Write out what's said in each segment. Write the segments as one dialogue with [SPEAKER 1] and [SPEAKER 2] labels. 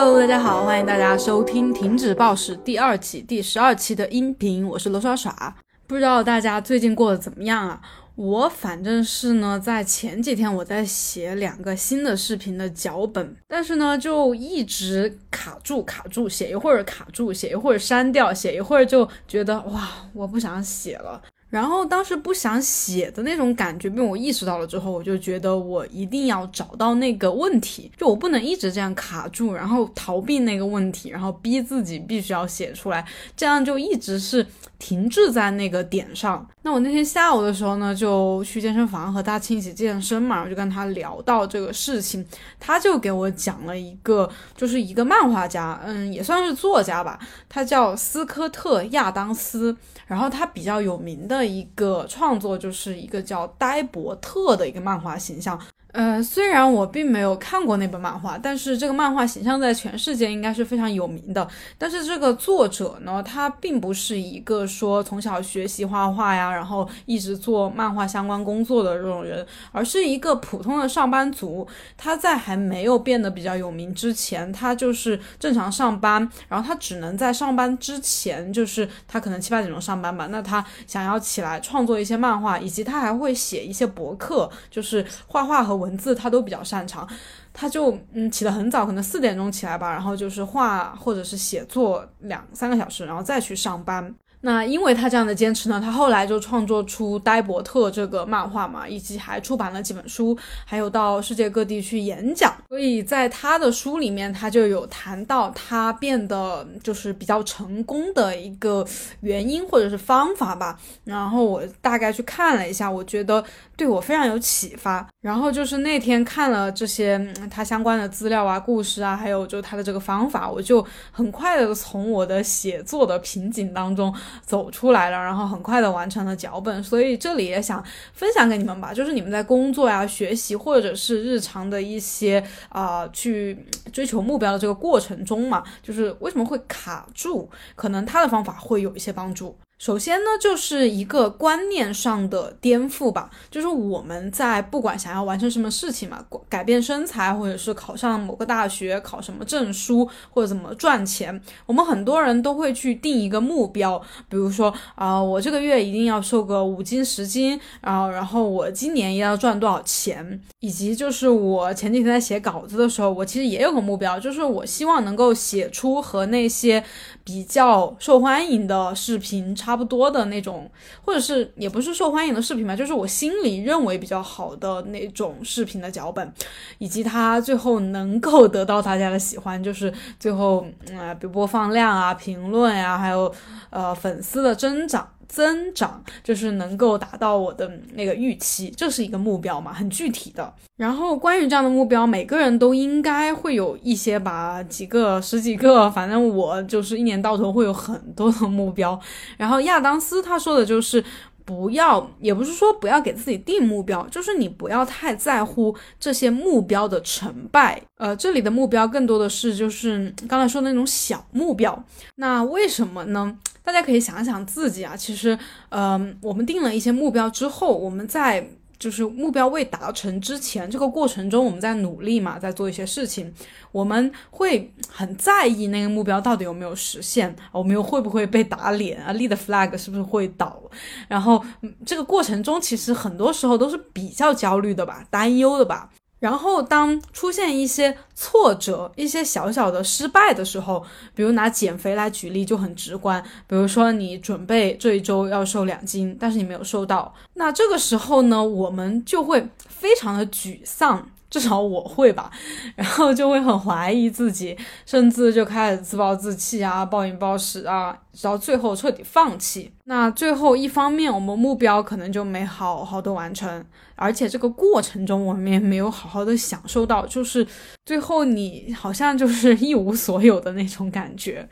[SPEAKER 1] Hello，大家好，欢迎大家收听《停止暴食》第二期第十二期的音频，我是罗耍耍。不知道大家最近过得怎么样啊？我反正是呢，在前几天我在写两个新的视频的脚本，但是呢，就一直卡住卡住，写一会儿卡住，写一会儿删掉，写一会儿就觉得哇，我不想写了。然后当时不想写的那种感觉被我意识到了之后，我就觉得我一定要找到那个问题，就我不能一直这样卡住，然后逃避那个问题，然后逼自己必须要写出来，这样就一直是停滞在那个点上。那我那天下午的时候呢，就去健身房和大庆一起健身嘛，我就跟他聊到这个事情，他就给我讲了一个，就是一个漫画家，嗯，也算是作家吧，他叫斯科特亚当斯，然后他比较有名的一个创作就是一个叫呆伯特的一个漫画形象。呃，虽然我并没有看过那本漫画，但是这个漫画形象在全世界应该是非常有名的。但是这个作者呢，他并不是一个说从小学习画画呀，然后一直做漫画相关工作的这种人，而是一个普通的上班族。他在还没有变得比较有名之前，他就是正常上班，然后他只能在上班之前，就是他可能七八点钟上班吧，那他想要起来创作一些漫画，以及他还会写一些博客，就是画画和。文文字他都比较擅长，他就嗯起得很早，可能四点钟起来吧，然后就是画或者是写作两三个小时，然后再去上班。那因为他这样的坚持呢，他后来就创作出呆伯特这个漫画嘛，以及还出版了几本书，还有到世界各地去演讲。所以在他的书里面，他就有谈到他变得就是比较成功的一个原因或者是方法吧。然后我大概去看了一下，我觉得对我非常有启发。然后就是那天看了这些他相关的资料啊、故事啊，还有就他的这个方法，我就很快的从我的写作的瓶颈当中。走出来了，然后很快的完成了脚本，所以这里也想分享给你们吧，就是你们在工作呀、学习或者是日常的一些啊去追求目标的这个过程中嘛，就是为什么会卡住，可能他的方法会有一些帮助。首先呢，就是一个观念上的颠覆吧，就是我们在不管想要完成什么事情嘛，改变身材，或者是考上某个大学，考什么证书，或者怎么赚钱，我们很多人都会去定一个目标，比如说啊，我这个月一定要瘦个五斤十斤，然后然后我今年一定要赚多少钱，以及就是我前几天在写稿子的时候，我其实也有个目标，就是我希望能够写出和那些比较受欢迎的视频。差不多的那种，或者是也不是受欢迎的视频吧，就是我心里认为比较好的那种视频的脚本，以及它最后能够得到大家的喜欢，就是最后啊，比如播放量啊、评论呀，还有呃粉丝的增长。增长就是能够达到我的那个预期，这是一个目标嘛，很具体的。然后关于这样的目标，每个人都应该会有一些吧，几个、十几个，反正我就是一年到头会有很多的目标。然后亚当斯他说的就是。不要，也不是说不要给自己定目标，就是你不要太在乎这些目标的成败。呃，这里的目标更多的是就是刚才说的那种小目标。那为什么呢？大家可以想想自己啊，其实，嗯，我们定了一些目标之后，我们在。就是目标未达成之前，这个过程中我们在努力嘛，在做一些事情，我们会很在意那个目标到底有没有实现，我们又会不会被打脸啊？立的 flag 是不是会倒？然后这个过程中其实很多时候都是比较焦虑的吧，担忧的吧。然后，当出现一些挫折、一些小小的失败的时候，比如拿减肥来举例就很直观。比如说，你准备这一周要瘦两斤，但是你没有瘦到，那这个时候呢，我们就会非常的沮丧。至少我会吧，然后就会很怀疑自己，甚至就开始自暴自弃啊，暴饮暴食啊，直到最后彻底放弃。那最后一方面，我们目标可能就没好好的完成，而且这个过程中我们也没有好好的享受到，就是最后你好像就是一无所有的那种感觉。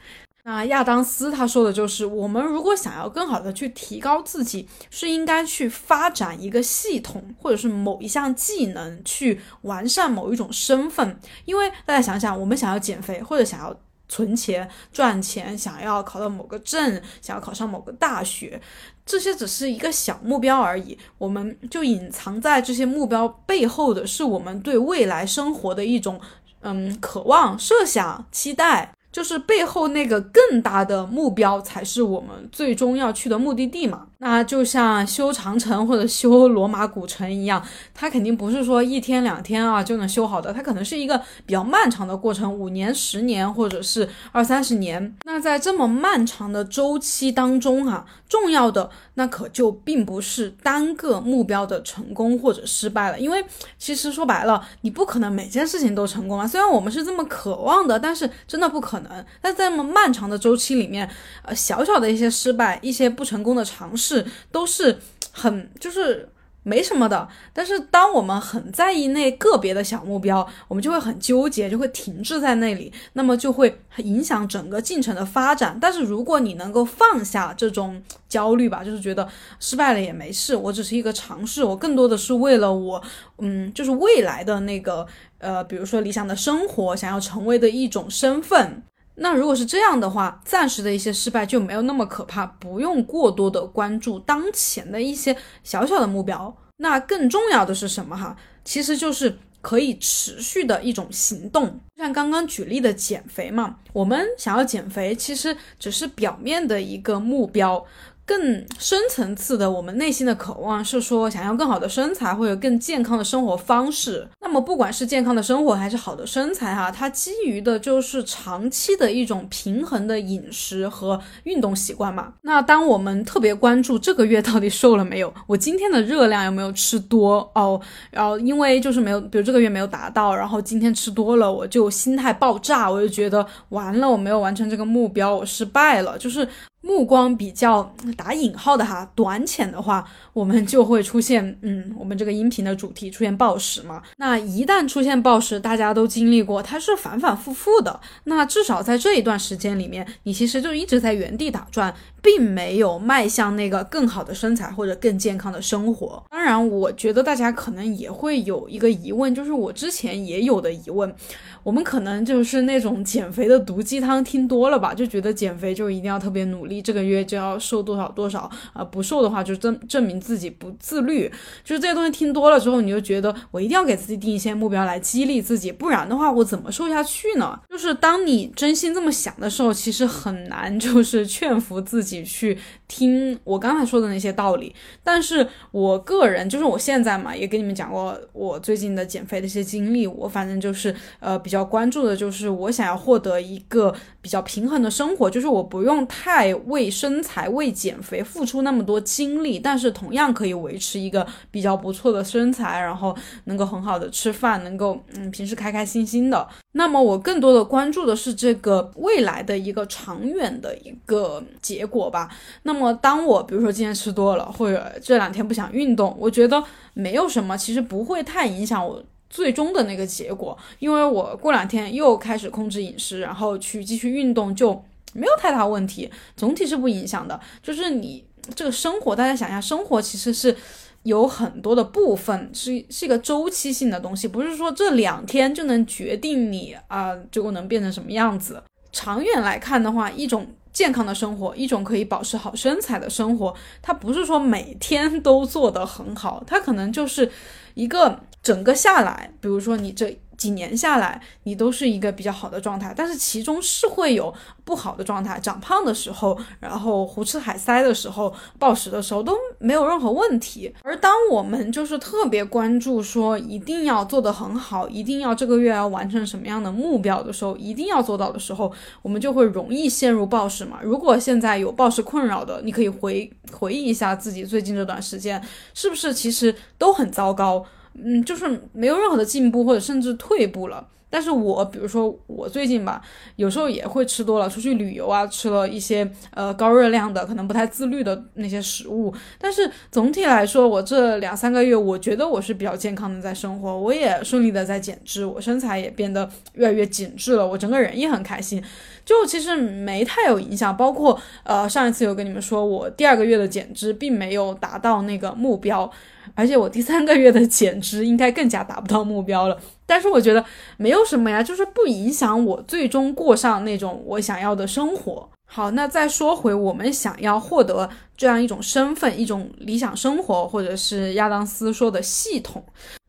[SPEAKER 1] 那亚当斯他说的就是，我们如果想要更好的去提高自己，是应该去发展一个系统，或者是某一项技能，去完善某一种身份。因为大家想想，我们想要减肥，或者想要存钱赚钱，想要考到某个证，想要考上某个大学，这些只是一个小目标而已。我们就隐藏在这些目标背后的是我们对未来生活的一种。嗯，渴望、设想、期待。就是背后那个更大的目标才是我们最终要去的目的地嘛？那就像修长城或者修罗马古城一样，它肯定不是说一天两天啊就能修好的，它可能是一个比较漫长的过程，五年、十年或者是二三十年。那在这么漫长的周期当中啊，重要的那可就并不是单个目标的成功或者失败了，因为其实说白了，你不可能每件事情都成功啊。虽然我们是这么渴望的，但是真的不可能。但在这么漫长的周期里面，呃，小小的一些失败、一些不成功的尝试，都是很就是没什么的。但是当我们很在意那个别的小目标，我们就会很纠结，就会停滞在那里，那么就会影响整个进程的发展。但是如果你能够放下这种焦虑吧，就是觉得失败了也没事，我只是一个尝试，我更多的是为了我，嗯，就是未来的那个呃，比如说理想的生活，想要成为的一种身份。那如果是这样的话，暂时的一些失败就没有那么可怕，不用过多的关注当前的一些小小的目标。那更重要的是什么哈？其实就是可以持续的一种行动。像刚刚举例的减肥嘛，我们想要减肥，其实只是表面的一个目标。更深层次的，我们内心的渴望是说，想要更好的身材，或者更健康的生活方式。那么，不管是健康的生活还是好的身材，哈，它基于的就是长期的一种平衡的饮食和运动习惯嘛。那当我们特别关注这个月到底瘦了没有，我今天的热量有没有吃多哦，然后因为就是没有，比如这个月没有达到，然后今天吃多了，我就心态爆炸，我就觉得完了，我没有完成这个目标，我失败了，就是。目光比较打引号的哈，短浅的话，我们就会出现，嗯，我们这个音频的主题出现暴食嘛。那一旦出现暴食，大家都经历过，它是反反复复的。那至少在这一段时间里面，你其实就一直在原地打转。并没有迈向那个更好的身材或者更健康的生活。当然，我觉得大家可能也会有一个疑问，就是我之前也有的疑问。我们可能就是那种减肥的毒鸡汤听多了吧，就觉得减肥就一定要特别努力，这个月就要瘦多少多少啊，不瘦的话就证证明自己不自律。就是这些东西听多了之后，你就觉得我一定要给自己定一些目标来激励自己，不然的话我怎么瘦下去呢？就是当你真心这么想的时候，其实很难就是劝服自己。去听我刚才说的那些道理，但是我个人就是我现在嘛，也跟你们讲过我最近的减肥的一些经历。我反正就是呃比较关注的就是我想要获得一个比较平衡的生活，就是我不用太为身材为减肥付出那么多精力，但是同样可以维持一个比较不错的身材，然后能够很好的吃饭，能够嗯平时开开心心的。那么我更多的关注的是这个未来的一个长远的一个结果吧。那么当我比如说今天吃多了，或者这两天不想运动，我觉得没有什么，其实不会太影响我最终的那个结果，因为我过两天又开始控制饮食，然后去继续运动，就没有太大问题，总体是不影响的。就是你这个生活，大家想一下，生活其实是。有很多的部分是是一个周期性的东西，不是说这两天就能决定你啊，最后能变成什么样子。长远来看的话，一种健康的生活，一种可以保持好身材的生活，它不是说每天都做得很好，它可能就是一个整个下来，比如说你这。几年下来，你都是一个比较好的状态，但是其中是会有不好的状态，长胖的时候，然后胡吃海塞的时候，暴食的时候都没有任何问题。而当我们就是特别关注说一定要做得很好，一定要这个月要完成什么样的目标的时候，一定要做到的时候，我们就会容易陷入暴食嘛。如果现在有暴食困扰的，你可以回回忆一下自己最近这段时间是不是其实都很糟糕。嗯，就是没有任何的进步，或者甚至退步了。但是我比如说我最近吧，有时候也会吃多了，出去旅游啊，吃了一些呃高热量的，可能不太自律的那些食物。但是总体来说，我这两三个月，我觉得我是比较健康的在生活，我也顺利的在减脂，我身材也变得越来越紧致了，我整个人也很开心。就其实没太有影响，包括呃上一次有跟你们说，我第二个月的减脂并没有达到那个目标。而且我第三个月的减脂应该更加达不到目标了，但是我觉得没有什么呀，就是不影响我最终过上那种我想要的生活。好，那再说回我们想要获得这样一种身份、一种理想生活，或者是亚当斯说的系统。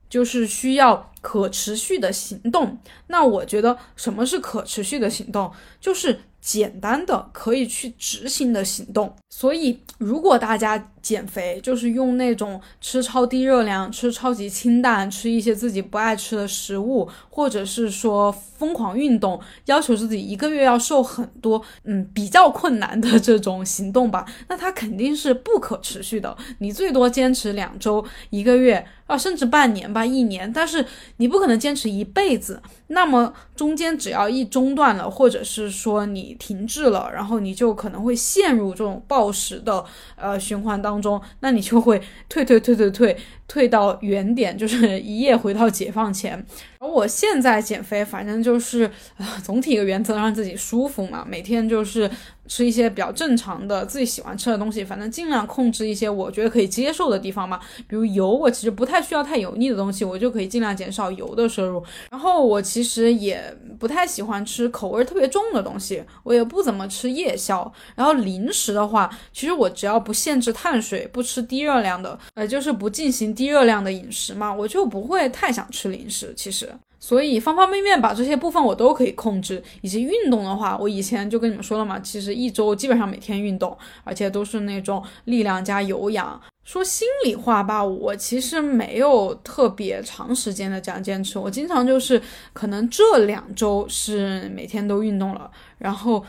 [SPEAKER 1] 就是需要可持续的行动。那我觉得什么是可持续的行动？就是简单的可以去执行的行动。所以，如果大家减肥就是用那种吃超低热量、吃超级清淡、吃一些自己不爱吃的食物，或者是说疯狂运动，要求自己一个月要瘦很多，嗯，比较困难的这种行动吧，那它肯定是不可持续的。你最多坚持两周、一个月啊，甚至半年吧、一年，但是你不可能坚持一辈子。那么中间只要一中断了，或者是说你停滞了，然后你就可能会陷入这种暴食的呃循环当中，那你就会退退退退退退到原点，就是一夜回到解放前。而我现在减肥，反正就是啊，总体一个原则让自己舒服嘛，每天就是吃一些比较正常的自己喜欢吃的东西，反正尽量控制一些我觉得可以接受的地方嘛。比如油，我其实不太需要太油腻的东西，我就可以尽量减少油的摄入。然后我其实也不太喜欢吃口味特别重的东西，我也不怎么吃夜宵。然后零食的话，其实我只要不限制碳水，不吃低热量的，呃，就是不进行低热量的饮食嘛，我就不会太想吃零食。其实。所以方方面面把这些部分我都可以控制，以及运动的话，我以前就跟你们说了嘛，其实一周基本上每天运动，而且都是那种力量加有氧。说心里话吧，我其实没有特别长时间的这样坚持，我经常就是可能这两周是每天都运动了，然后。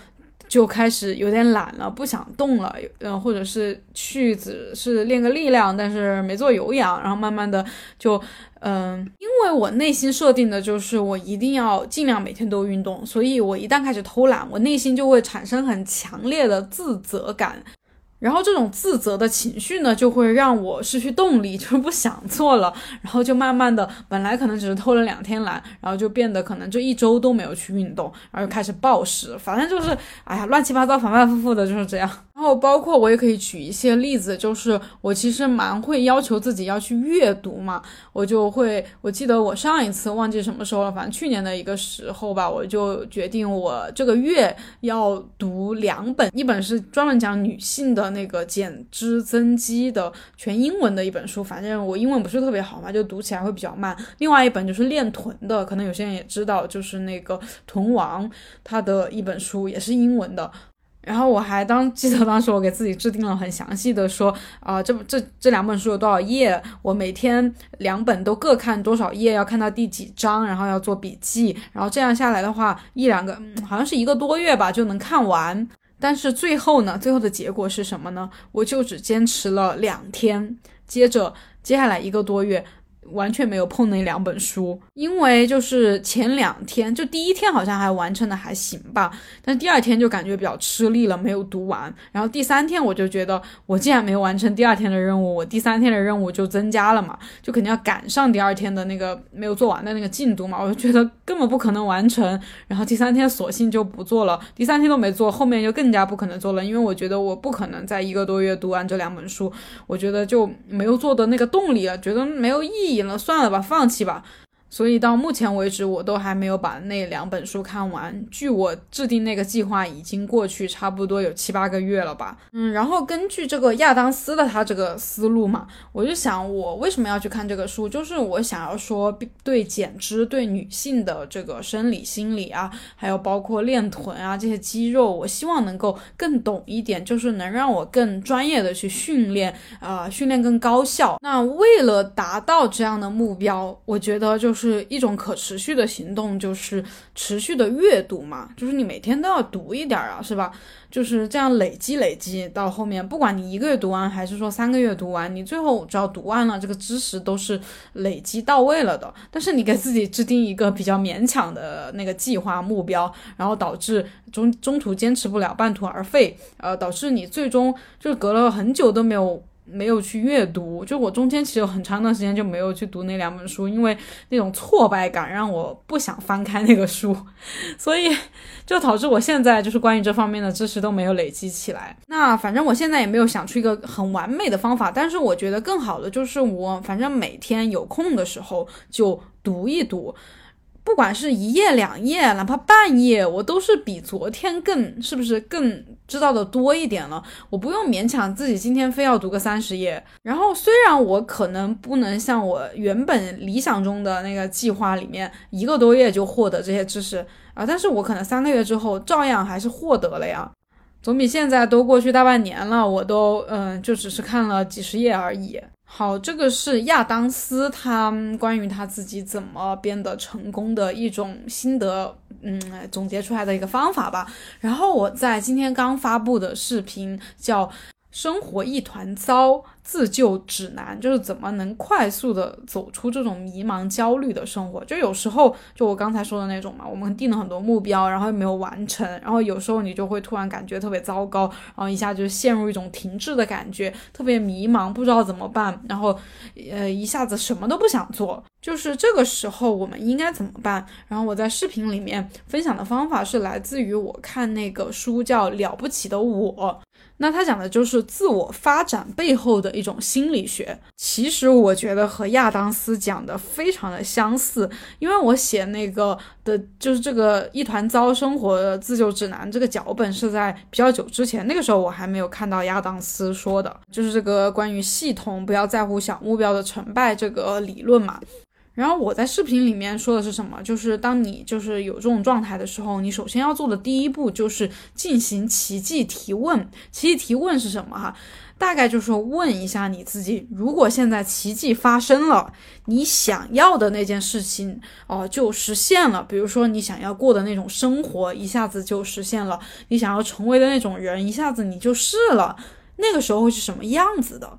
[SPEAKER 1] 就开始有点懒了，不想动了，嗯，或者是去只是练个力量，但是没做有氧，然后慢慢的就，嗯，因为我内心设定的就是我一定要尽量每天都运动，所以我一旦开始偷懒，我内心就会产生很强烈的自责感。然后这种自责的情绪呢，就会让我失去动力，就是不想做了。然后就慢慢的，本来可能只是偷了两天懒，然后就变得可能这一周都没有去运动，然后就开始暴食。反正就是，哎呀，乱七八糟，反反复复的就是这样。然后包括我也可以举一些例子，就是我其实蛮会要求自己要去阅读嘛，我就会，我记得我上一次忘记什么时候了，反正去年的一个时候吧，我就决定我这个月要读两本，一本是专门讲女性的。那个减脂增肌的全英文的一本书，反正我英文不是特别好嘛，就读起来会比较慢。另外一本就是练臀的，可能有些人也知道，就是那个臀王他的一本书也是英文的。然后我还当记得当时我给自己制定了很详细的说啊，这这这两本书有多少页，我每天两本都各看多少页，要看到第几章，然后要做笔记，然后这样下来的话，一两个好像是一个多月吧就能看完。但是最后呢，最后的结果是什么呢？我就只坚持了两天，接着接下来一个多月。完全没有碰那两本书，因为就是前两天，就第一天好像还完成的还行吧，但第二天就感觉比较吃力了，没有读完。然后第三天我就觉得，我既然没有完成第二天的任务，我第三天的任务就增加了嘛，就肯定要赶上第二天的那个没有做完的那个进度嘛。我就觉得根本不可能完成，然后第三天索性就不做了。第三天都没做，后面就更加不可能做了，因为我觉得我不可能在一个多月读完这两本书，我觉得就没有做的那个动力了，觉得没有意义。了，算了吧，放弃吧。所以到目前为止，我都还没有把那两本书看完。据我制定那个计划已经过去差不多有七八个月了吧。嗯，然后根据这个亚当斯的他这个思路嘛，我就想我为什么要去看这个书，就是我想要说对减脂、对女性的这个生理、心理啊，还有包括练臀啊这些肌肉，我希望能够更懂一点，就是能让我更专业的去训练，啊，训练更高效。那为了达到这样的目标，我觉得就是。是一种可持续的行动，就是持续的阅读嘛，就是你每天都要读一点啊，是吧？就是这样累积累积到后面，不管你一个月读完，还是说三个月读完，你最后只要读完了，这个知识都是累积到位了的。但是你给自己制定一个比较勉强的那个计划目标，然后导致中中途坚持不了，半途而废，呃，导致你最终就是隔了很久都没有。没有去阅读，就我中间其实有很长一段时间就没有去读那两本书，因为那种挫败感让我不想翻开那个书，所以就导致我现在就是关于这方面的知识都没有累积起来。那反正我现在也没有想出一个很完美的方法，但是我觉得更好的就是我反正每天有空的时候就读一读。不管是一页两页，哪怕半页，我都是比昨天更，是不是更知道的多一点了？我不用勉强自己今天非要读个三十页。然后虽然我可能不能像我原本理想中的那个计划里面一个多月就获得这些知识啊，但是我可能三个月之后照样还是获得了呀，总比现在都过去大半年了，我都嗯就只是看了几十页而已。好，这个是亚当斯他关于他自己怎么变得成功的一种心得，嗯，总结出来的一个方法吧。然后我在今天刚发布的视频叫。生活一团糟，自救指南就是怎么能快速的走出这种迷茫、焦虑的生活。就有时候，就我刚才说的那种嘛，我们定了很多目标，然后又没有完成，然后有时候你就会突然感觉特别糟糕，然后一下就陷入一种停滞的感觉，特别迷茫，不知道怎么办，然后呃一下子什么都不想做。就是这个时候我们应该怎么办？然后我在视频里面分享的方法是来自于我看那个书叫《了不起的我》。那他讲的就是自我发展背后的一种心理学。其实我觉得和亚当斯讲的非常的相似，因为我写那个的就是这个一团糟生活自救指南这个脚本是在比较久之前，那个时候我还没有看到亚当斯说的，就是这个关于系统不要在乎小目标的成败这个理论嘛。然后我在视频里面说的是什么？就是当你就是有这种状态的时候，你首先要做的第一步就是进行奇迹提问。奇迹提问是什么？哈，大概就是问一下你自己：如果现在奇迹发生了，你想要的那件事情哦就实现了。比如说你想要过的那种生活一下子就实现了，你想要成为的那种人一下子你就是了，那个时候会是什么样子的？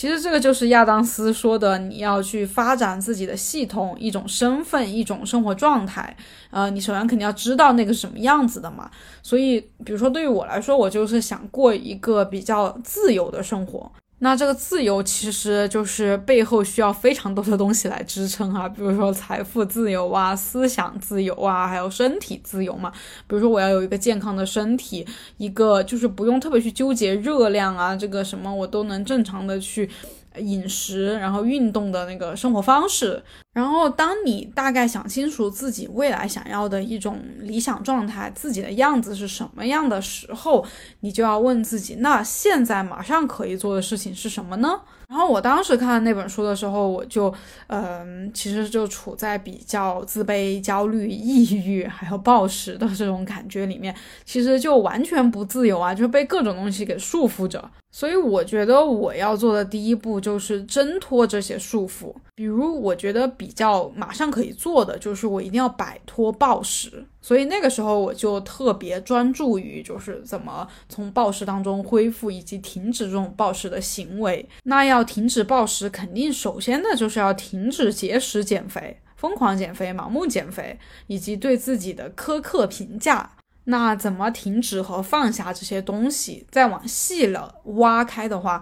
[SPEAKER 1] 其实这个就是亚当斯说的，你要去发展自己的系统，一种身份，一种生活状态。呃，你首先肯定要知道那个什么样子的嘛。所以，比如说对于我来说，我就是想过一个比较自由的生活。那这个自由其实就是背后需要非常多的东西来支撑啊，比如说财富自由啊、思想自由啊，还有身体自由嘛。比如说我要有一个健康的身体，一个就是不用特别去纠结热量啊，这个什么我都能正常的去。饮食，然后运动的那个生活方式，然后当你大概想清楚自己未来想要的一种理想状态，自己的样子是什么样的时候，你就要问自己，那现在马上可以做的事情是什么呢？然后我当时看那本书的时候，我就，嗯，其实就处在比较自卑、焦虑、抑郁，还有暴食的这种感觉里面，其实就完全不自由啊，就被各种东西给束缚着。所以我觉得我要做的第一步就是挣脱这些束缚。比如，我觉得比较马上可以做的就是我一定要摆脱暴食。所以那个时候我就特别专注于就是怎么从暴食当中恢复以及停止这种暴食的行为。那要停止暴食，肯定首先的就是要停止节食减肥、疯狂减肥、盲目减肥以及对自己的苛刻评价。那怎么停止和放下这些东西？再往细了挖开的话，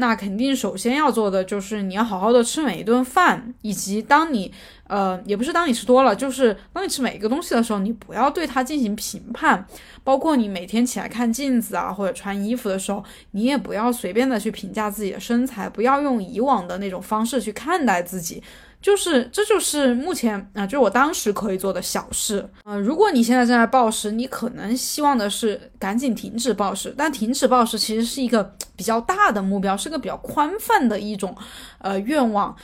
[SPEAKER 1] 那肯定首先要做的就是你要好好的吃每一顿饭，以及当你呃也不是当你吃多了，就是当你吃每一个东西的时候，你不要对它进行评判。包括你每天起来看镜子啊，或者穿衣服的时候，你也不要随便的去评价自己的身材，不要用以往的那种方式去看待自己。就是，这就是目前啊，就是我当时可以做的小事。呃，如果你现在正在暴食，你可能希望的是赶紧停止暴食，但停止暴食其实是一个比较大的目标，是个比较宽泛的一种呃愿望。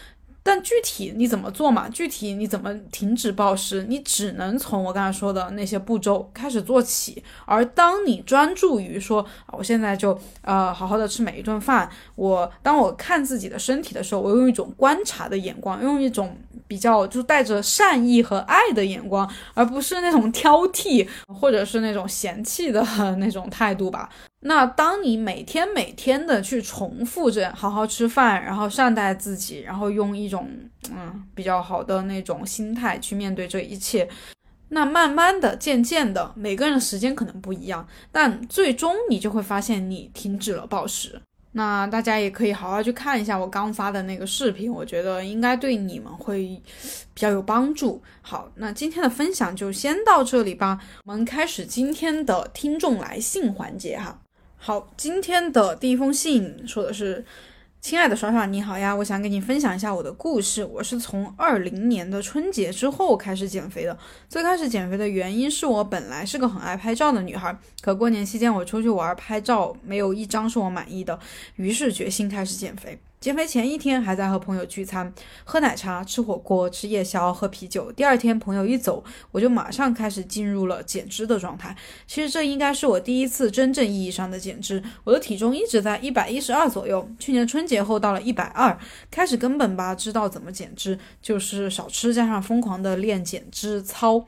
[SPEAKER 1] 但具体你怎么做嘛？具体你怎么停止暴食？你只能从我刚才说的那些步骤开始做起。而当你专注于说，我现在就呃好好的吃每一顿饭，我当我看自己的身体的时候，我用一种观察的眼光，用一种比较就带着善意和爱的眼光，而不是那种挑剔或者是那种嫌弃的 那种态度吧。那当你每天每天的去重复着好好吃饭，然后善待自己，然后用一种嗯比较好的那种心态去面对这一切，那慢慢的、渐渐的，每个人的时间可能不一样，但最终你就会发现你停止了暴食。那大家也可以好好去看一下我刚发的那个视频，我觉得应该对你们会比较有帮助。好，那今天的分享就先到这里吧，我们开始今天的听众来信环节哈。好，今天的第一封信说的是，亲爱的耍耍，你好呀！我想给你分享一下我的故事。我是从二零年的春节之后开始减肥的。最开始减肥的原因是我本来是个很爱拍照的女孩，可过年期间我出去玩拍照，没有一张是我满意的，于是决心开始减肥。减肥前一天还在和朋友聚餐，喝奶茶、吃火锅、吃夜宵、喝啤酒。第二天朋友一走，我就马上开始进入了减脂的状态。其实这应该是我第一次真正意义上的减脂。我的体重一直在一百一十二左右，去年春节后到了一百二，开始根本吧知道怎么减脂，就是少吃加上疯狂的练减脂操。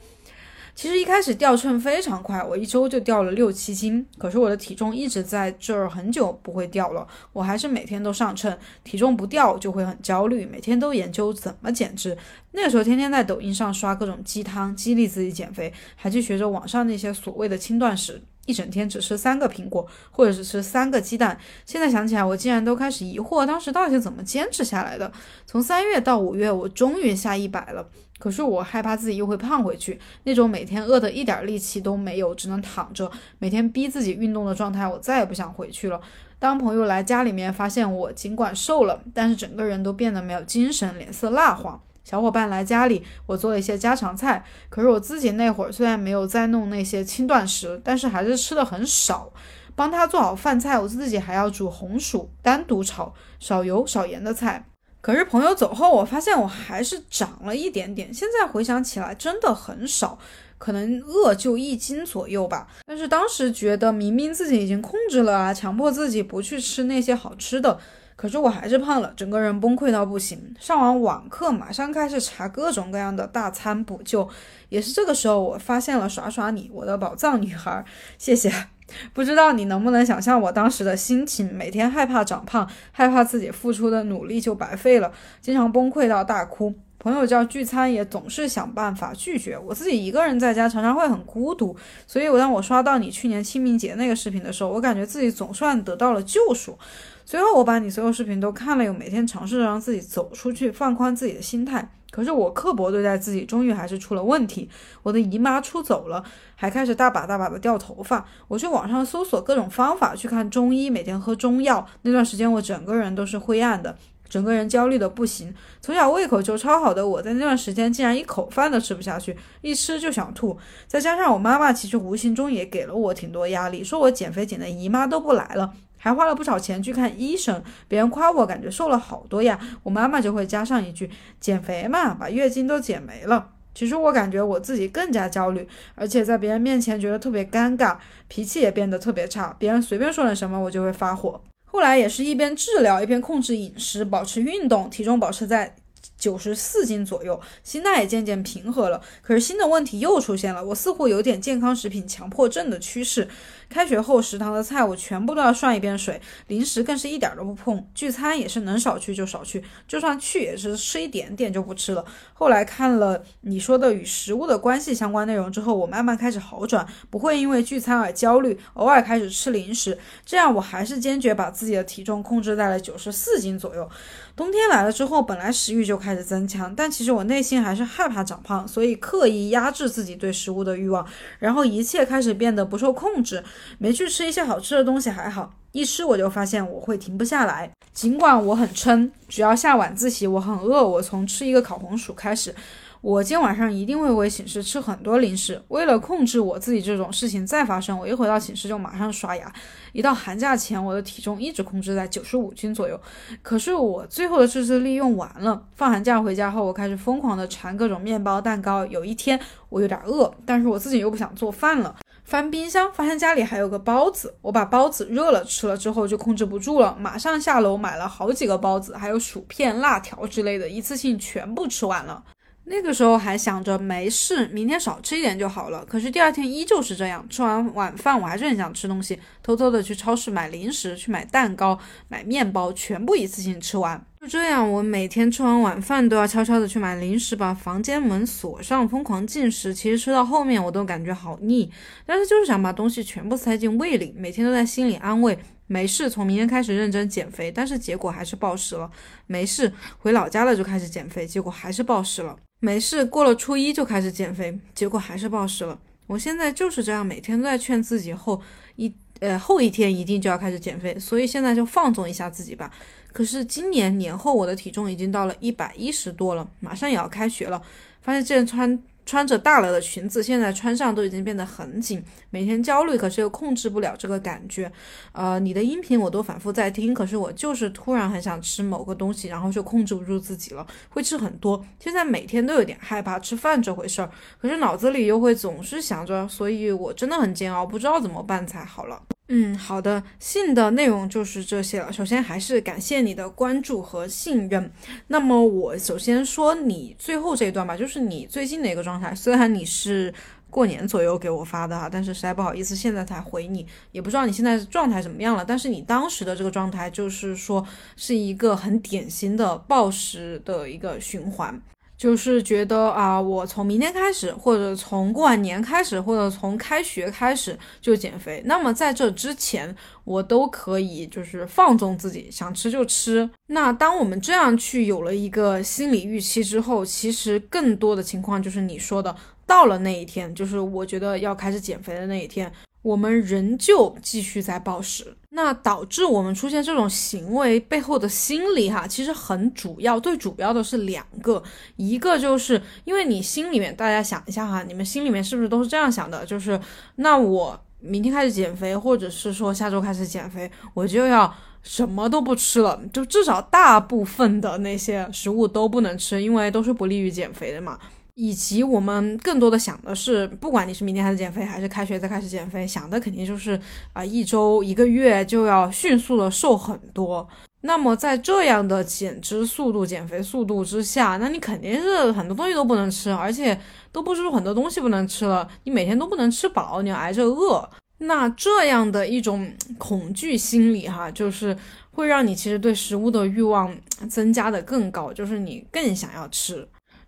[SPEAKER 1] 其实一开始掉秤非常快，我一周就掉了六七斤。可是我的体重一直在这儿很久不会掉了，我还是每天都上秤，体重不掉就会很焦虑，每天都研究怎么减脂。那个时候天天在抖音上刷各种鸡汤，激励自己减肥，还去学着网上那些所谓的轻断食，一整天只吃三个苹果，或者是吃三个鸡蛋。现在想起来，我竟然都开始疑惑，当时到底是怎么坚持下来的？从三月到五月，我终于下一百了。可是我害怕自己又会胖回去，那种每天饿得一点力气都没有，只能躺着，每天逼自己运动的状态，我再也不想回去了。当朋友来家里面，发现我尽管瘦了，但是整个人都变得没有精神，脸色蜡黄。小伙伴来家里，我做了一些家常菜。可是我自己那会儿虽然没有在弄那些轻断食，但是还是吃的很少。帮他做好饭菜，我自己还要煮红薯，单独炒，少油少盐的菜。可是朋友走后，我发现我还是长了一点点。现在回想起来，真的很少，可能饿就一斤左右吧。但是当时觉得明明自己已经控制了啊，强迫自己不去吃那些好吃的，可是我还是胖了，整个人崩溃到不行。上完网课，马上开始查各种各样的大餐补救。也是这个时候，我发现了耍耍你，我的宝藏女孩，谢谢。不知道你能不能想象我当时的心情？每天害怕长胖，害怕自己付出的努力就白费了，经常崩溃到大哭。朋友叫聚餐，也总是想办法拒绝。我自己一个人在家，常常会很孤独。所以，我当我刷到你去年清明节那个视频的时候，我感觉自己总算得到了救赎。随后，我把你所有视频都看了，有每天尝试着让自己走出去，放宽自己的心态。可是我刻薄对待自己，终于还是出了问题。我的姨妈出走了，还开始大把大把的掉头发。我去网上搜索各种方法，去看中医，每天喝中药。那段时间我整个人都是灰暗的，整个人焦虑的不行。从小胃口就超好的我，在那段时间竟然一口饭都吃不下去，一吃就想吐。再加上我妈妈其实无形中也给了我挺多压力，说我减肥减的姨妈都不来了。还花了不少钱去看医生，别人夸我感觉瘦了好多呀，我妈妈就会加上一句：“减肥嘛，把月经都减没了。”其实我感觉我自己更加焦虑，而且在别人面前觉得特别尴尬，脾气也变得特别差，别人随便说点什么我就会发火。后来也是一边治疗一边控制饮食，保持运动，体重保持在。九十四斤左右，心态也渐渐平和了。可是新的问题又出现了，我似乎有点健康食品强迫症的趋势。开学后食堂的菜我全部都要涮一遍水，零食更是一点都不碰。聚餐也是能少去就少去，就算去也是吃一点点就不吃了。后来看了你说的与食物的关系相关内容之后，我慢慢开始好转，不会因为聚餐而焦虑，偶尔开始吃零食。这样我还是坚决把自己的体重控制在了九十四斤左右。冬天来了之后，本来食欲就开始增强，但其实我内心还是害怕长胖，所以刻意压制自己对食物的欲望，然后一切开始变得不受控制。没去吃一些好吃的东西还好，一吃我就发现我会停不下来。尽管我很撑，只要下晚自习我很饿，我从吃一个烤红薯开始。我今天晚上一定会回寝室吃很多零食。为了控制我自己，这种事情再发生，我一回到寝室就马上刷牙。一到寒假前，我的体重一直控制在九十五斤左右。可是我最后的自制力用完了。放寒假回家后，我开始疯狂的馋各种面包、蛋糕。有一天我有点饿，但是我自己又不想做饭了。翻冰箱，发现家里还有个包子。我把包子热了吃了之后就控制不住了，马上下楼买了好几个包子，还有薯片、辣条之类的，一次性全部吃完了。那个时候还想着没事，明天少吃一点就好了。可是第二天依旧是这样，吃完晚饭我还是很想吃东西，偷偷的去超市买零食，去买蛋糕、买面包，全部一次性吃完。就这样，我每天吃完晚饭都要悄悄的去买零食，把房间门锁上，疯狂进食。其实吃到后面我都感觉好腻，但是就是想把东西全部塞进胃里，每天都在心里安慰。没事，从明天开始认真减肥，但是结果还是暴食了。没事，回老家了就开始减肥，结果还是暴食了。没事，过了初一就开始减肥，结果还是暴食了。我现在就是这样，每天都在劝自己，后一呃后一天一定就要开始减肥，所以现在就放纵一下自己吧。可是今年年后我的体重已经到了一百一十多了，马上也要开学了，发现这件穿。穿着大了的裙子，现在穿上都已经变得很紧，每天焦虑，可是又控制不了这个感觉。呃，你的音频我都反复在听，可是我就是突然很想吃某个东西，然后就控制不住自己了，会吃很多。现在每天都有点害怕吃饭这回事儿，可是脑子里又会总是想着，所以我真的很煎熬，不知道怎么办才好了。嗯，好的，信的内容就是这些了。首先还是感谢你的关注和信任。那么我首先说你最后这一段吧，就是你最近的一个状态。虽然你是过年左右给我发的哈，但是实在不好意思，现在才回你，也不知道你现在状态怎么样了。但是你当时的这个状态就是说是一个很典型的暴食的一个循环。就是觉得啊，我从明天开始，或者从过完年开始，或者从开学开始就减肥。那么在这之前，我都可以就是放纵自己，想吃就吃。那当我们这样去有了一个心理预期之后，其实更多的情况就是你说的，到了那一天，就是我觉得要开始减肥的那一天。我们仍旧继续在暴食，那导致我们出现这种行为背后的心理哈，其实很主要，最主要的是两个，一个就是因为你心里面，大家想一下哈，你们心里面是不是都是这样想的？就是那我明天开始减肥，或者是说下周开始减肥，我就要什么都不吃了，就至少大部分的那些食物都不能吃，因为都是不利于减肥的嘛。以及我们更多的想的是，不管你是明天开始减肥，还是开学再开始减肥，想的肯定就是啊，一周一个月就要迅速的瘦很多。那么在这样的减脂速度、减肥速度之下，那你肯定是很多东西都不能吃，而且都不是很多东西不能吃了，你每天都不能吃饱，你要挨着饿。那这样的一种恐惧心理哈，就是会让你其实对食物的欲望增加的更高，就是你更想要吃。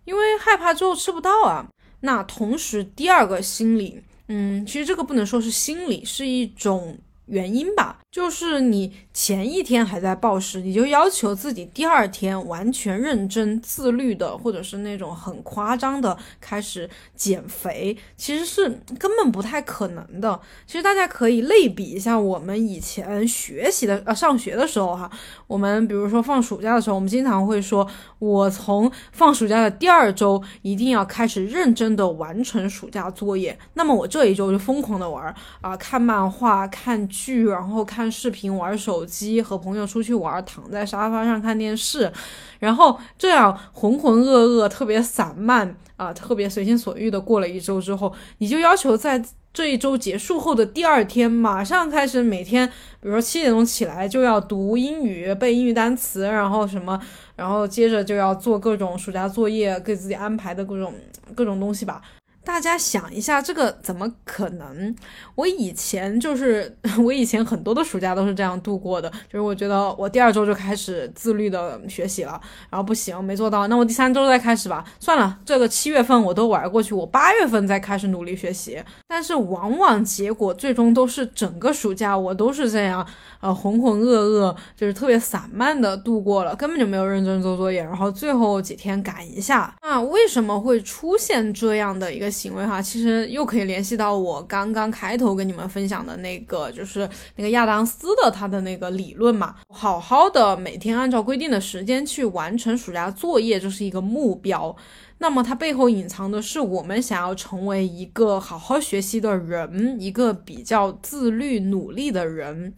[SPEAKER 1] 因为害怕最后吃不到啊，那同时第二个心理，嗯，其实这个不能说是心理，是一种原因吧，就是你。前一天还在暴食，你就要求自己第二天完全认真自律的，或者是那种很夸张的开始减肥，其实是根本不太可能的。其实大家可以类比一下我们以前学习的呃上学的时候哈，我们比如说放暑假的时候，我们经常会说，我从放暑假的第二周一定要开始认真的完成暑假作业。那么我这一周就疯狂的玩啊，看漫画、看，然后看视频、玩手。机和朋友出去玩，躺在沙发上看电视，然后这样浑浑噩噩、特别散漫啊，特别随心所欲的过了一周之后，你就要求在这一周结束后的第二天，马上开始每天，比如说七点钟起来就要读英语、背英语单词，然后什么，然后接着就要做各种暑假作业，给自己安排的各种各种东西吧。大家想一下，这个怎么可能？我以前就是，我以前很多的暑假都是这样度过的。就是我觉得我第二周就开始自律的学习了，然后不行，没做到，那我第三周再开始吧。算了，这个七月份我都玩过去，我八月份再开始努力学习。但是往往结果最终都是整个暑假我都是这样，呃，浑浑噩噩，就是特别散漫的度过了，根本就没有认真做作业，然后最后几天赶一下。那为什么会出现这样的一个？行为哈，其实又可以联系到我刚刚开头跟你们分享的那个，就是那个亚当斯的他的那个理论嘛。好好的每天按照规定的时间去完成暑假作业，这是一个目标。那么它背后隐藏的是我们想要成为一个好好学习的人，一个比较自律努力的人。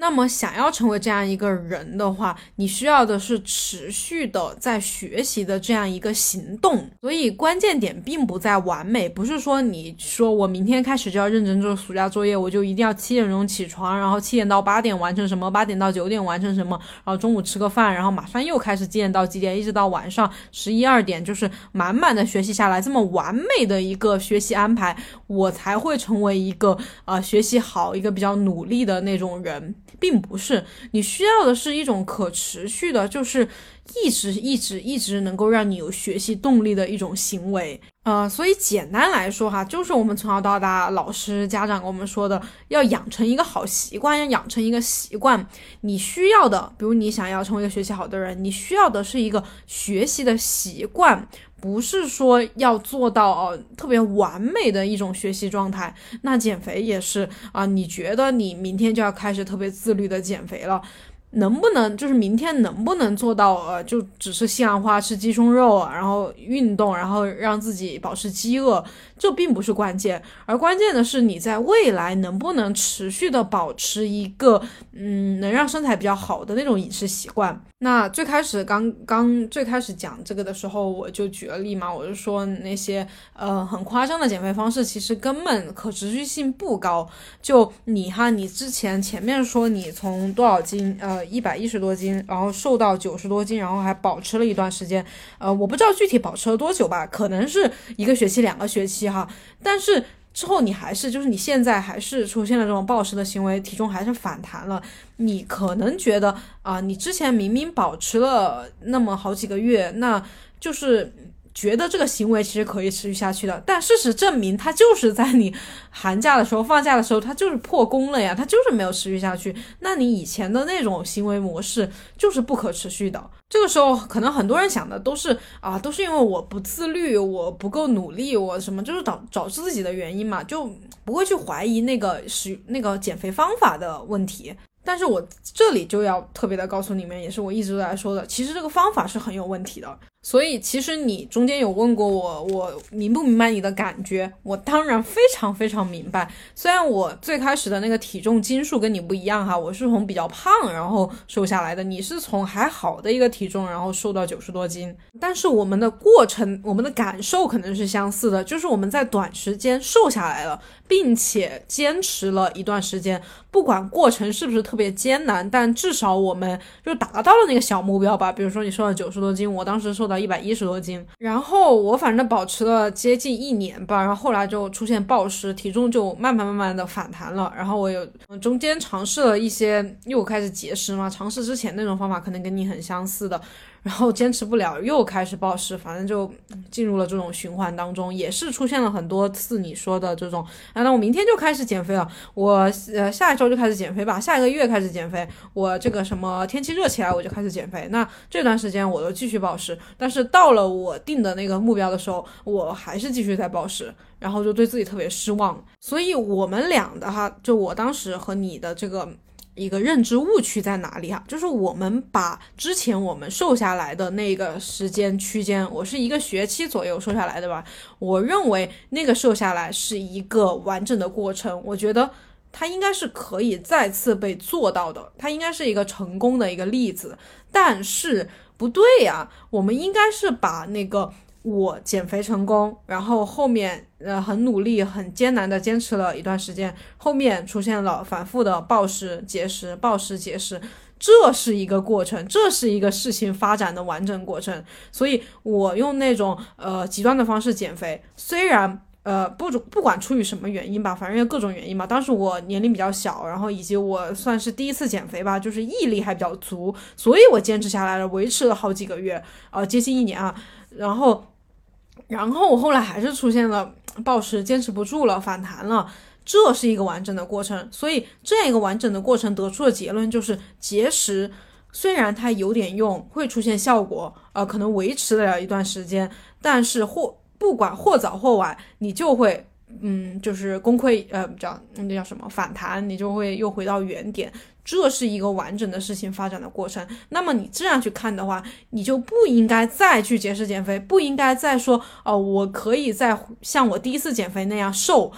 [SPEAKER 1] 那么，想要成为这样一个人的话，你需要的是持续的在学习的这样一个行动。所以，关键点并不在完美，不是说你说我明天开始就要认真做暑假作业，我就一定要七点钟起床，然后七点到八点完成什么，八点到九点完成什么，然后中午吃个饭，然后马上又开始几点到几点，一直到晚上十一二点，就是满满的学习下来，这么完美的一个学习安排，我才会成为一个呃学习好、一个比较努力的那种人。并不是，你需要的是一种可持续的，就是一直一直一直能够让你有学习动力的一种行为。呃，所以简单来说哈，就是我们从小到大，老师、家长跟我们说的，要养成一个好习惯，要养成一个习惯。你需要的，比如你想要成为一个学习好的人，你需要的是一个学习的习惯，不是说要做到哦特别完美的一种学习状态。那减肥也是啊，你觉得你明天就要开始特别自律的减肥了。能不能就是明天能不能做到？呃，就只是西兰花吃鸡胸肉，然后运动，然后让自己保持饥饿，这并不是关键，而关键的是你在未来能不能持续的保持一个嗯能让身材比较好的那种饮食习惯。那最开始刚刚最开始讲这个的时候，我就举了例嘛，我就说那些呃很夸张的减肥方式，其实根本可持续性不高。就你哈，你之前前面说你从多少斤呃一百一十多斤，然后瘦到九十多斤，然后还保持了一段时间，呃我不知道具体保持了多久吧，可能是一个学期两个学期哈，但是。之后你还是就是你现在还是出现了这种暴食的行为，体重还是反弹了。你可能觉得啊，你之前明明保持了那么好几个月，那就是。觉得这个行为其实可以持续下去的，但事实证明，它就是在你寒假的时候、放假的时候，它就是破功了呀，它就是没有持续下去。那你以前的那种行为模式就是不可持续的。这个时候，可能很多人想的都是啊，都是因为我不自律，我不够努力，我什么就是找找自己的原因嘛，就不会去怀疑那个使那个减肥方法的问题。但是我这里就要特别的告诉你们，也是我一直都在说的，其实这个方法是很有问题的。所以其实你中间有问过我，我明不明白你的感觉？我当然非常非常明白。虽然我最开始的那个体重斤数跟你不一样哈，我是从比较胖然后瘦下来的，你是从还好的一个体重然后瘦到九十多斤，但是我们的过程，我们的感受可能是相似的，就是我们在短时间瘦下来了，并且坚持了一段时间，不管过程是不是特别艰难，但至少我们就达到了那个小目标吧。比如说你瘦了九十多斤，我当时瘦。到一百一十多斤，然后我反正保持了接近一年吧，然后后来就出现暴食，体重就慢慢慢慢的反弹了。然后我有中间尝试了一些，又开始节食嘛，尝试之前那种方法可能跟你很相似的。然后坚持不了，又开始暴食，反正就进入了这种循环当中，也是出现了很多次你说的这种。啊，那我明天就开始减肥了，我呃下一周就开始减肥吧，下一个月开始减肥，我这个什么天气热起来我就开始减肥。那这段时间我都继续暴食，但是到了我定的那个目标的时候，我还是继续在暴食，然后就对自己特别失望。所以我们俩的哈，就我当时和你的这个。一个认知误区在哪里哈？就是我们把之前我们瘦下来的那个时间区间，我是一个学期左右瘦下来的吧？我认为那个瘦下来是一个完整的过程，我觉得它应该是可以再次被做到的，它应该是一个成功的一个例子。但是不对呀，我们应该是把那个。我减肥成功，然后后面呃很努力、很艰难的坚持了一段时间，后面出现了反复的暴食、节食、暴食、节食，这是一个过程，这是一个事情发展的完整过程。所以我用那种呃极端的方式减肥，虽然呃不不管出于什么原因吧，反正各种原因吧。当时我年龄比较小，然后以及我算是第一次减肥吧，就是毅力还比较足，所以我坚持下来了，维持了好几个月，呃接近一年啊，然后。然后我后来还是出现了暴食，坚持不住了，反弹了。这是一个完整的过程，所以这样一个完整的过程得出的结论就是，节食虽然它有点用，会出现效果，呃，可能维持了一段时间，但是或不管或早或晚，你就会。嗯，就是功亏呃，叫那叫什么反弹，你就会又回到原点。这是一个完整的事情发展的过程。那么你这样去看的话，你就不应该再去节食减肥，不应该再说哦，我可以再像我第一次减肥那样瘦。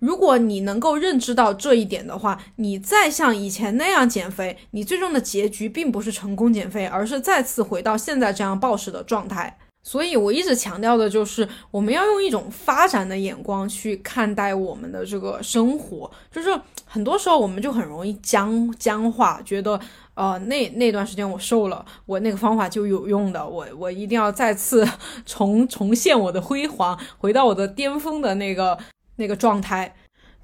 [SPEAKER 1] 如果你能够认知到这一点的话，你再像以前那样减肥，你最终的结局并不是成功减肥，而是再次回到现在这样暴食的状态。所以，我一直强调的就是，我们要用一种发展的眼光去看待我们的这个生活。就是很多时候，我们就很容易僵僵化，觉得，呃，那那段时间我瘦了，我那个方法就有用的，我我一定要再次 重重现我的辉煌，回到我的巅峰的那个那个状态。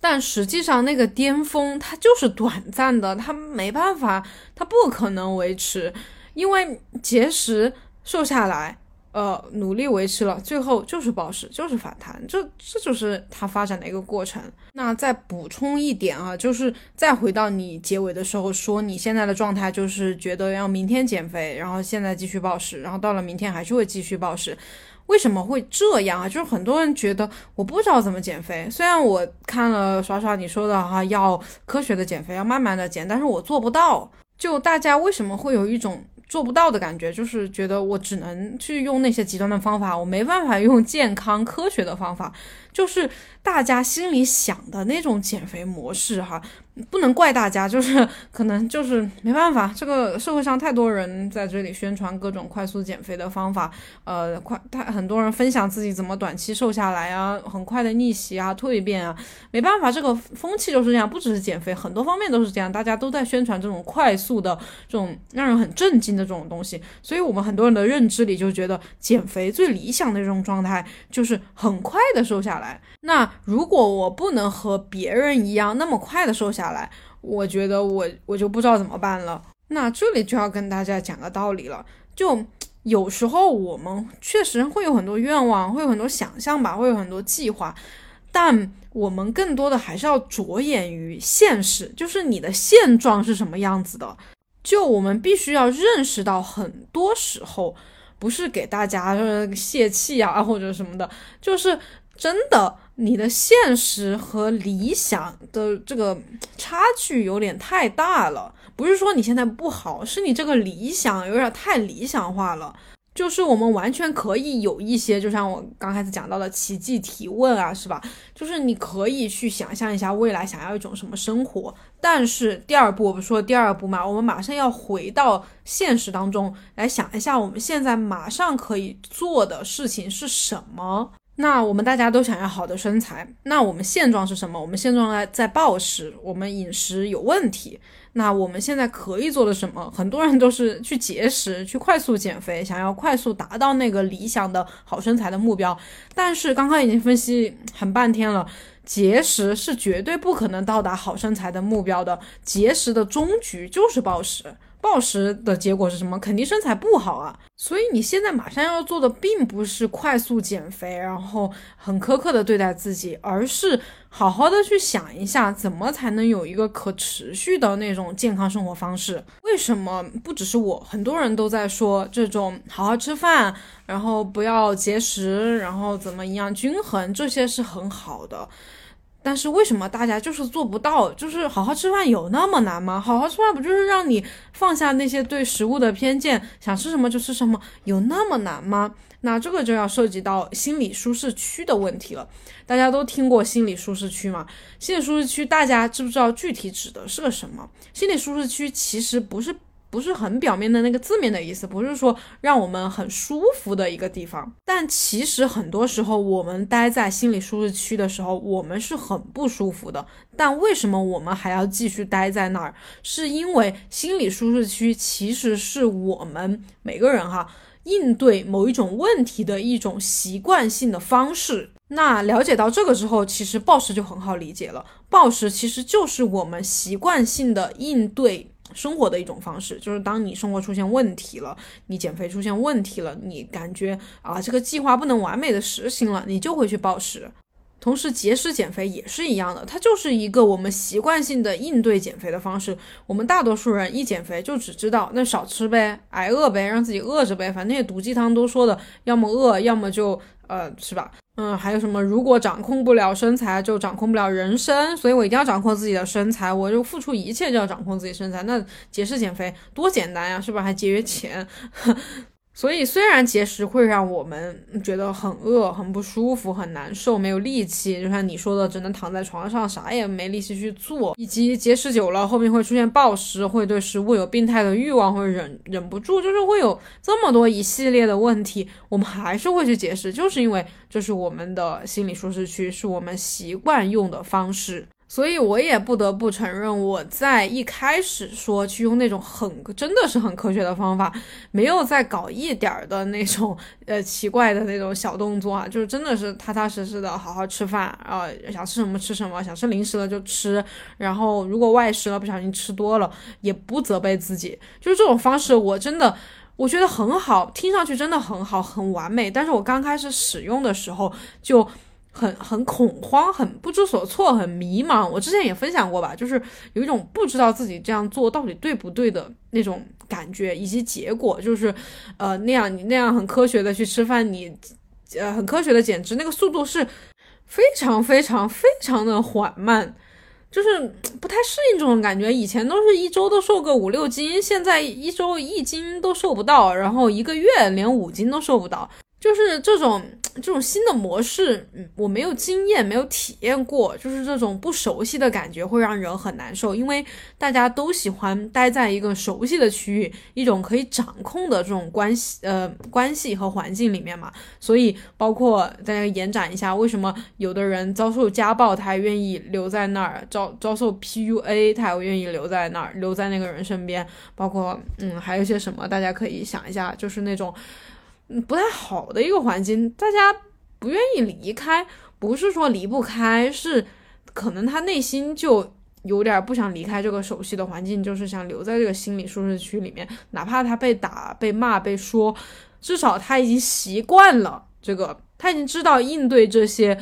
[SPEAKER 1] 但实际上，那个巅峰它就是短暂的，它没办法，它不可能维持，因为节食瘦下来。呃，努力维持了，最后就是暴食，就是反弹，这这就是它发展的一个过程。那再补充一点啊，就是再回到你结尾的时候说，你现在的状态就是觉得要明天减肥，然后现在继续暴食，然后到了明天还是会继续暴食，为什么会这样啊？就是很多人觉得我不知道怎么减肥，虽然我看了耍耍你说的哈，要科学的减肥，要慢慢的减，但是我做不到。就大家为什么会有一种？做不到的感觉，就是觉得我只能去用那些极端的方法，我没办法用健康科学的方法，就是大家心里想的那种减肥模式哈。不能怪大家，就是 可能就是没办法，这个社会上太多人在这里宣传各种快速减肥的方法，呃，快太很多人分享自己怎么短期瘦下来啊，很快的逆袭啊，蜕变啊，没办法，这个风气就是这样，不只是减肥，很多方面都是这样，大家都在宣传这种快速的这种让人很震惊的这种东西，所以我们很多人的认知里就觉得减肥最理想的这种状态就是很快的瘦下来。那如果我不能和别人一样那么快的瘦下，来，我觉得我我就不知道怎么办了。那这里就要跟大家讲个道理了，就有时候我们确实会有很多愿望，会有很多想象吧，会有很多计划，但我们更多的还是要着眼于现实，就是你的现状是什么样子的。就我们必须要认识到，很多时候不是给大家泄气啊或者什么的，就是真的。你的现实和理想的这个差距有点太大了，不是说你现在不好，是你这个理想有点太理想化了。就是我们完全可以有一些，就像我刚开始讲到的奇迹提问啊，是吧？就是你可以去想象一下未来想要一种什么生活，但是第二步我不说第二步嘛，我们马上要回到现实当中来想一下，我们现在马上可以做的事情是什么。那我们大家都想要好的身材，那我们现状是什么？我们现状在在暴食，我们饮食有问题。那我们现在可以做的什么？很多人都是去节食，去快速减肥，想要快速达到那个理想的好身材的目标。但是刚刚已经分析很半天了，节食是绝对不可能到达好身材的目标的，节食的终局就是暴食。暴食的结果是什么？肯定身材不好啊！所以你现在马上要做的，并不是快速减肥，然后很苛刻的对待自己，而是好好的去想一下，怎么才能有一个可持续的那种健康生活方式？为什么不只是我，很多人都在说这种好好吃饭，然后不要节食，然后怎么营养均衡，这些是很好的。但是为什么大家就是做不到？就是好好吃饭有那么难吗？好好吃饭不就是让你放下那些对食物的偏见，想吃什么就吃什么，有那么难吗？那这个就要涉及到心理舒适区的问题了。大家都听过心理舒适区吗？心理舒适区大家知不知道具体指的是个什么？心理舒适区其实不是。不是很表面的那个字面的意思，不是说让我们很舒服的一个地方。但其实很多时候，我们待在心理舒适区的时候，我们是很不舒服的。但为什么我们还要继续待在那儿？是因为心理舒适区其实是我们每个人哈应对某一种问题的一种习惯性的方式。那了解到这个之后，其实暴食就很好理解了。暴食其实就是我们习惯性的应对。生活的一种方式，就是当你生活出现问题了，你减肥出现问题了，你感觉啊这个计划不能完美的实行了，你就会去暴食。同时，节食减肥也是一样的，它就是一个我们习惯性的应对减肥的方式。我们大多数人一减肥就只知道那少吃呗，挨饿呗，让自己饿着呗，反正那些毒鸡汤都说的，要么饿，要么就呃是吧？嗯，还有什么？如果掌控不了身材，就掌控不了人生。所以我一定要掌控自己的身材，我就付出一切就要掌控自己身材。那节食减肥多简单呀，是吧？还节约钱。所以，虽然节食会让我们觉得很饿、很不舒服、很难受、没有力气，就像你说的，只能躺在床上，啥也没力气去做，以及节食久了，后面会出现暴食，会对食物有病态的欲望，会忍忍不住，就是会有这么多一系列的问题，我们还是会去节食，就是因为这是我们的心理舒适区，是我们习惯用的方式。所以我也不得不承认，我在一开始说去用那种很真的是很科学的方法，没有再搞一点儿的那种呃奇怪的那种小动作啊，就是真的是踏踏实实的好好吃饭啊，想吃什么吃什么，想吃零食了就吃，然后如果外食了不小心吃多了，也不责备自己，就是这种方式，我真的。我觉得很好，听上去真的很好，很完美。但是我刚开始使用的时候就很很恐慌，很不知所措，很迷茫。我之前也分享过吧，就是有一种不知道自己这样做到底对不对的那种感觉，以及结果就是，呃，那样你那样很科学的去吃饭，你呃很科学的减脂，那个速度是非常非常非常的缓慢。就是不太适应这种感觉，以前都是一周都瘦个五六斤，现在一周一斤都瘦不到，然后一个月连五斤都瘦不到。就是这种这种新的模式，嗯，我没有经验，没有体验过，就是这种不熟悉的感觉会让人很难受，因为大家都喜欢待在一个熟悉的区域，一种可以掌控的这种关系，呃，关系和环境里面嘛。所以，包括大家延展一下，为什么有的人遭受家暴，他还愿意留在那儿；遭遭受 PUA，他还愿意留在那儿，留在那个人身边。包括，嗯，还有一些什么，大家可以想一下，就是那种。不太好的一个环境，大家不愿意离开，不是说离不开，是可能他内心就有点不想离开这个熟悉的环境，就是想留在这个心理舒适区里面，哪怕他被打、被骂、被说，至少他已经习惯了这个，他已经知道应对这些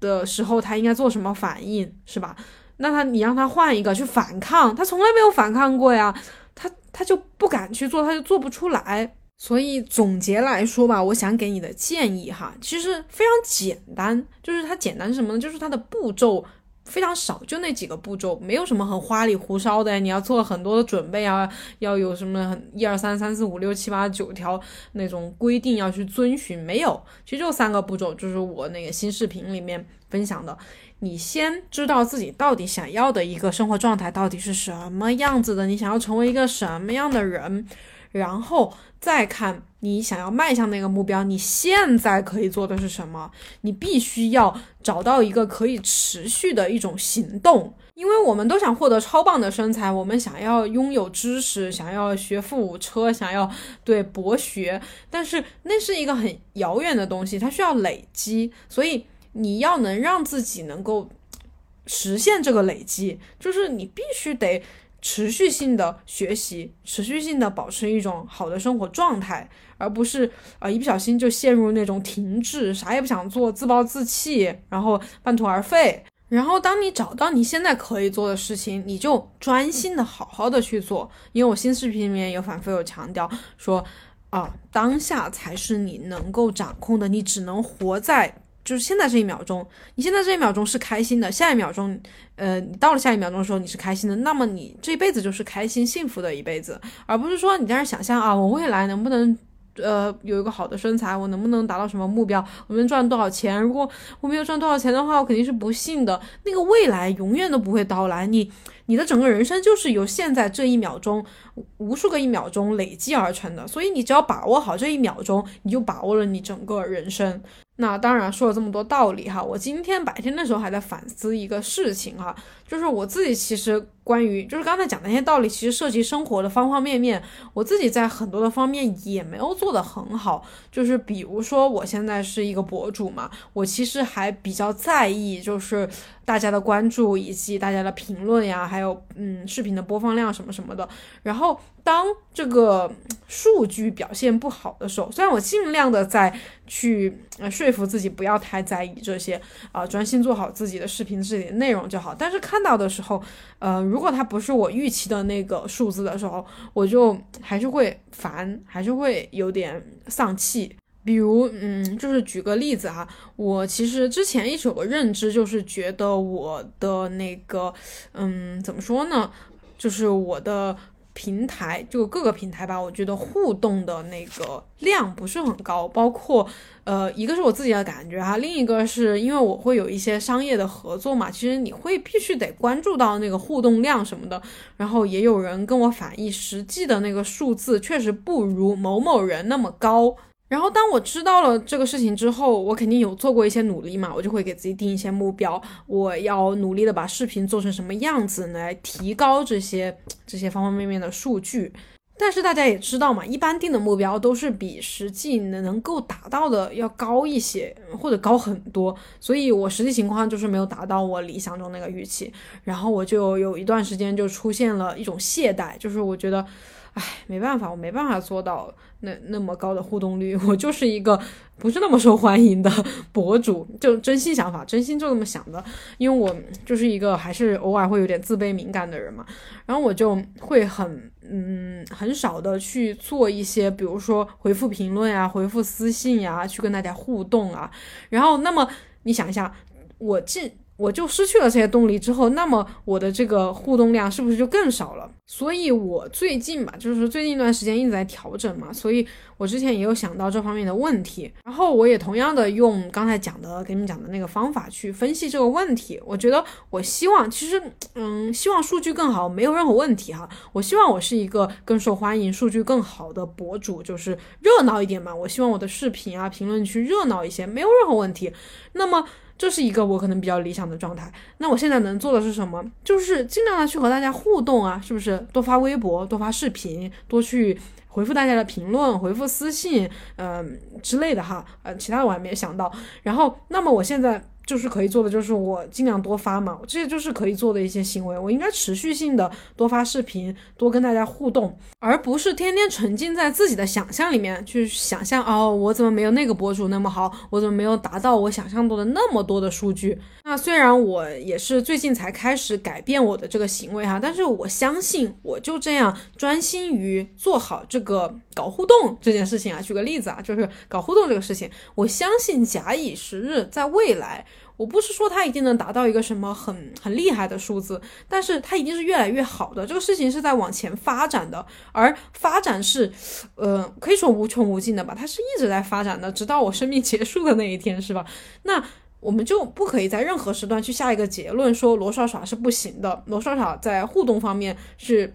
[SPEAKER 1] 的时候他应该做什么反应，是吧？那他你让他换一个去反抗，他从来没有反抗过呀，他他就不敢去做，他就做不出来。所以总结来说吧，我想给你的建议哈，其实非常简单，就是它简单是什么呢？就是它的步骤非常少，就那几个步骤，没有什么很花里胡哨的，你要做很多的准备啊，要有什么一二三三四五六七八九条那种规定要去遵循，没有，其实就三个步骤，就是我那个新视频里面分享的，你先知道自己到底想要的一个生活状态到底是什么样子的，你想要成为一个什么样的人，然后。再看你想要迈向那个目标，你现在可以做的是什么？你必须要找到一个可以持续的一种行动，因为我们都想获得超棒的身材，我们想要拥有知识，想要学富五车，想要对博学，但是那是一个很遥远的东西，它需要累积，所以你要能让自己能够实现这个累积，就是你必须得。持续性的学习，持续性的保持一种好的生活状态，而不是啊一不小心就陷入那种停滞，啥也不想做，自暴自弃，然后半途而废。然后当你找到你现在可以做的事情，你就专心的好好的去做。因为我新视频里面有反复有强调说，啊当下才是你能够掌控的，你只能活在。就是现在这一秒钟，你现在这一秒钟是开心的，下一秒钟，呃，你到了下一秒钟的时候你是开心的，那么你这一辈子就是开心幸福的一辈子，而不是说你在那想象啊，我未来能不能，呃，有一个好的身材，我能不能达到什么目标，我能赚多少钱？如果我没有赚多少钱的话，我肯定是不幸的。那个未来永远都不会到来，你你的整个人生就是由现在这一秒钟无数个一秒钟累积而成的，所以你只要把握好这一秒钟，你就把握了你整个人生。那当然说了这么多道理哈，我今天白天的时候还在反思一个事情哈，就是我自己其实关于就是刚才讲的那些道理，其实涉及生活的方方面面，我自己在很多的方面也没有做得很好。就是比如说我现在是一个博主嘛，我其实还比较在意就是大家的关注以及大家的评论呀，还有嗯视频的播放量什么什么的。然后当这个数据表现不好的时候，虽然我尽量的在去说服自己不要太在意这些啊，专心做好自己的视频自己的内容就好。但是看到的时候，呃，如果它不是我预期的那个数字的时候，我就还是会烦，还是会有点丧气。比如，嗯，就是举个例子哈，我其实之前一直有个认知，就是觉得我的那个，嗯，怎么说呢，就是我的。平台就各个平台吧，我觉得互动的那个量不是很高，包括呃，一个是我自己的感觉哈，另一个是因为我会有一些商业的合作嘛，其实你会必须得关注到那个互动量什么的，然后也有人跟我反映，实际的那个数字确实不如某某人那么高。然后当我知道了这个事情之后，我肯定有做过一些努力嘛，我就会给自己定一些目标，我要努力的把视频做成什么样子来提高这些这些方方面面的数据。但是大家也知道嘛，一般定的目标都是比实际能能够达到的要高一些，或者高很多。所以我实际情况就是没有达到我理想中那个预期，然后我就有一段时间就出现了一种懈怠，就是我觉得。唉，没办法，我没办法做到那那么高的互动率，我就是一个不是那么受欢迎的博主，就真心想法，真心就这么想的，因为我就是一个还是偶尔会有点自卑敏感的人嘛，然后我就会很嗯很少的去做一些，比如说回复评论呀、回复私信呀，去跟大家互动啊，然后那么你想一下，我进。我就失去了这些动力之后，那么我的这个互动量是不是就更少了？所以我最近吧，就是最近一段时间一直在调整嘛，所以我之前也有想到这方面的问题，然后我也同样的用刚才讲的给你们讲的那个方法去分析这个问题。我觉得我希望，其实嗯，希望数据更好没有任何问题哈。我希望我是一个更受欢迎、数据更好的博主，就是热闹一点嘛。我希望我的视频啊、评论区热闹一些，没有任何问题。那么。这是一个我可能比较理想的状态。那我现在能做的是什么？就是尽量的去和大家互动啊，是不是？多发微博，多发视频，多去回复大家的评论，回复私信，嗯之类的哈。呃，其他的我还没想到。然后，那么我现在。就是可以做的，就是我尽量多发嘛，这些就是可以做的一些行为。我应该持续性的多发视频，多跟大家互动，而不是天天沉浸在自己的想象里面去想象哦，我怎么没有那个博主那么好，我怎么没有达到我想象中的那么多的数据？那虽然我也是最近才开始改变我的这个行为哈，但是我相信我就这样专心于做好这个搞互动这件事情啊。举个例子啊，就是搞互动这个事情，我相信假以时日，在未来。我不是说它一定能达到一个什么很很厉害的数字，但是它一定是越来越好的。这个事情是在往前发展的，而发展是，呃，可以说无穷无尽的吧。它是一直在发展的，直到我生命结束的那一天，是吧？那我们就不可以在任何时段去下一个结论，说罗耍耍是不行的，罗耍耍在互动方面是，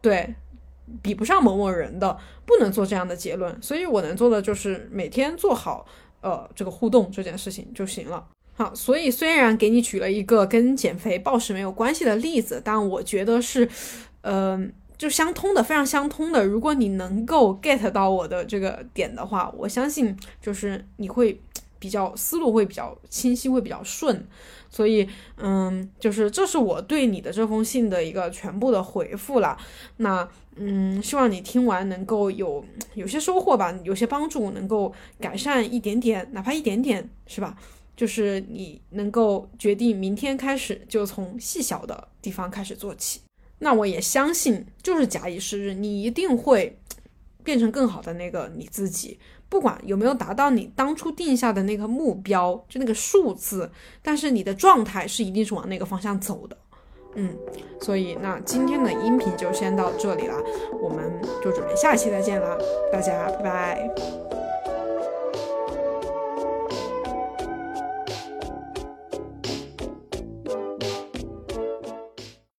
[SPEAKER 1] 对，比不上某某人的，不能做这样的结论。所以我能做的就是每天做好，呃，这个互动这件事情就行了。好，所以虽然给你举了一个跟减肥暴食没有关系的例子，但我觉得是，呃，就相通的，非常相通的。如果你能够 get 到我的这个点的话，我相信就是你会比较思路会比较清晰，会比较顺。所以，嗯，就是这是我对你的这封信的一个全部的回复了。那，嗯，希望你听完能够有有些收获吧，有些帮助，能够改善一点点，哪怕一点点，是吧？就是你能够决定明天开始就从细小的地方开始做起，那我也相信，就是假以时日，你一定会变成更好的那个你自己。不管有没有达到你当初定下的那个目标，就那个数字，但是你的状态是一定是往那个方向走的。嗯，所以那今天的音频就先到这里啦，我们就准备下期再见啦，大家拜拜。